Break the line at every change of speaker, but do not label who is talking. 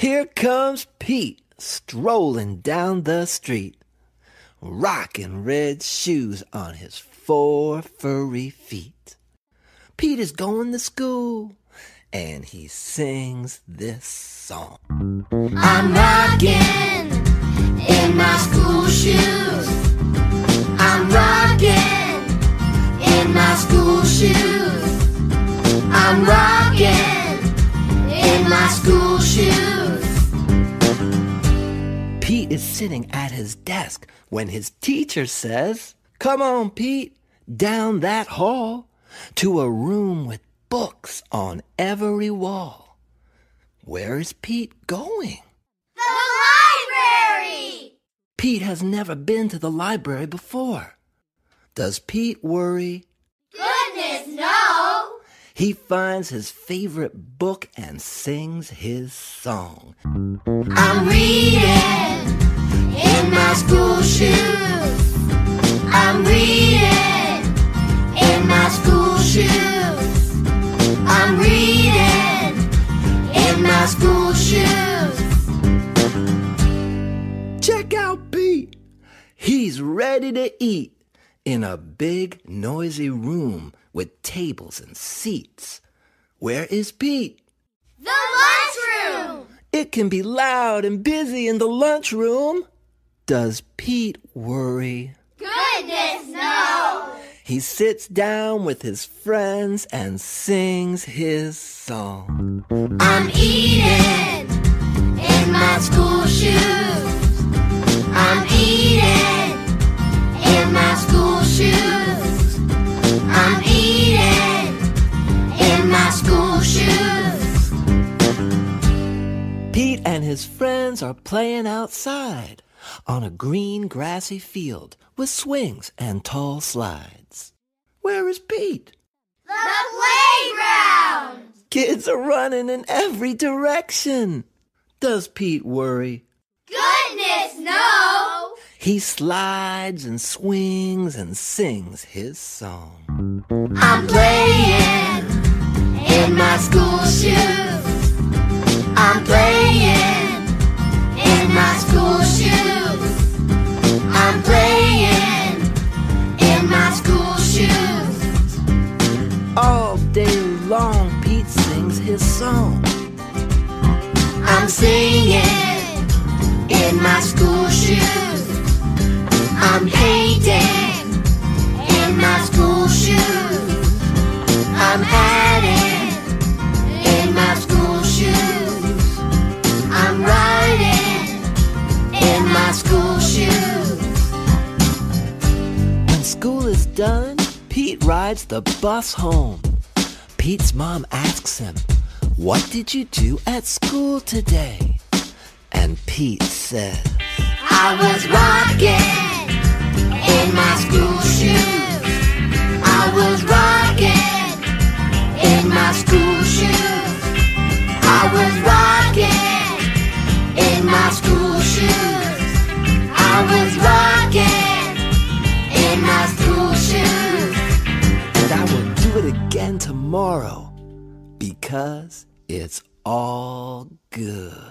Here comes Pete strolling down the street, rocking red shoes on his four furry feet. Pete is going to school and he sings this song.
I'm rocking in my school shoes. I'm rocking in my school shoes. I'm rocking in my school shoes.
Pete is sitting at his desk when his teacher says, Come on, Pete, down that hall to a room with books on every wall. Where is Pete going?
The library!
Pete has never been to the library before. Does Pete worry? He finds his favorite book and sings his song.
I'm reading in my school shoes. I'm reading in my school shoes. I'm reading in my school shoes.
Check out Pete. He's ready to eat in a big, noisy room with tables and seats. Where is Pete?
The lunchroom!
It can be loud and busy in the lunchroom. Does Pete worry?
Goodness, no!
He sits down with his friends and sings his song.
I'm eating in my school shoes.
Pete and his friends are playing outside on a green grassy field with swings and tall slides. Where is Pete?
The playground!
Kids are running in every direction. Does Pete worry?
Goodness, no!
He slides and swings and sings his song.
I'm playing in my school shoes. I'm playing in my school shoes.
All day long, Pete sings his song.
I'm singing in my school shoes. I'm painting
rides the bus home. Pete's mom asks him, What did you do at school today? And Pete says,
I was
again tomorrow because it's all good.